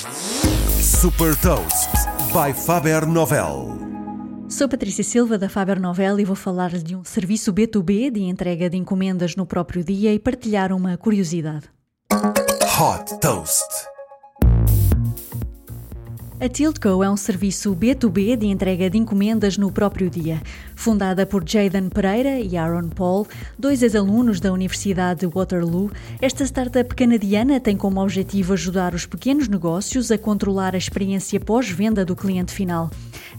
Super Toast by Faber Novel. Sou Patrícia Silva da Faber Novel e vou falar de um serviço B2B de entrega de encomendas no próprio dia e partilhar uma curiosidade. Hot Toast. A Tiltco é um serviço B2B de entrega de encomendas no próprio dia. Fundada por Jaden Pereira e Aaron Paul, dois ex-alunos da Universidade de Waterloo, esta startup canadiana tem como objetivo ajudar os pequenos negócios a controlar a experiência pós-venda do cliente final.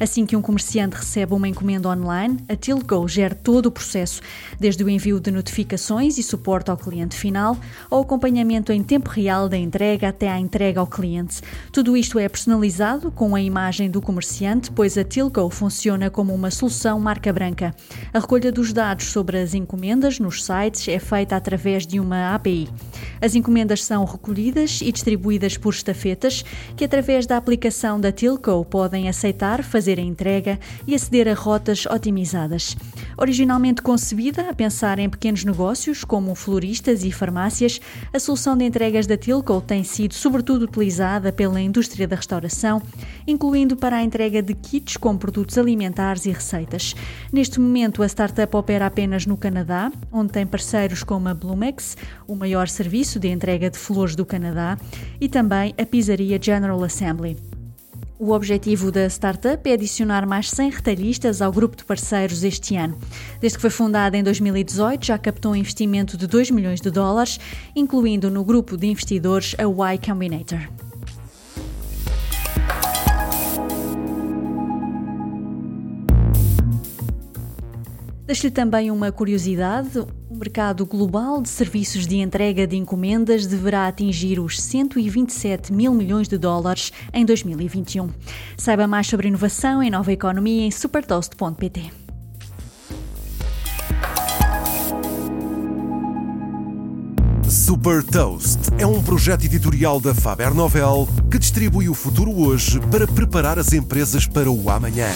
Assim que um comerciante recebe uma encomenda online, a Tiltco gera todo o processo, desde o envio de notificações e suporte ao cliente final, ao acompanhamento em tempo real da entrega até à entrega ao cliente. Tudo isto é personalizado com a imagem do comerciante, pois a Tilco funciona como uma solução marca branca. A recolha dos dados sobre as encomendas nos sites é feita através de uma API. As encomendas são recolhidas e distribuídas por estafetas que, através da aplicação da Tilco, podem aceitar, fazer a entrega e aceder a rotas otimizadas. Originalmente concebida a pensar em pequenos negócios como floristas e farmácias, a solução de entregas da Tilco tem sido sobretudo utilizada pela indústria da restauração incluindo para a entrega de kits com produtos alimentares e receitas. Neste momento, a startup opera apenas no Canadá, onde tem parceiros como a Blumex, o maior serviço de entrega de flores do Canadá, e também a pizzaria General Assembly. O objetivo da startup é adicionar mais 100 retalhistas ao grupo de parceiros este ano. Desde que foi fundada em 2018, já captou um investimento de 2 milhões de dólares, incluindo no grupo de investidores a Y Combinator. Deixo-lhe também uma curiosidade: o mercado global de serviços de entrega de encomendas deverá atingir os 127 mil milhões de dólares em 2021. Saiba mais sobre inovação e nova economia em supertoast.pt. Super Toast é um projeto editorial da Faber Novel que distribui o futuro hoje para preparar as empresas para o amanhã.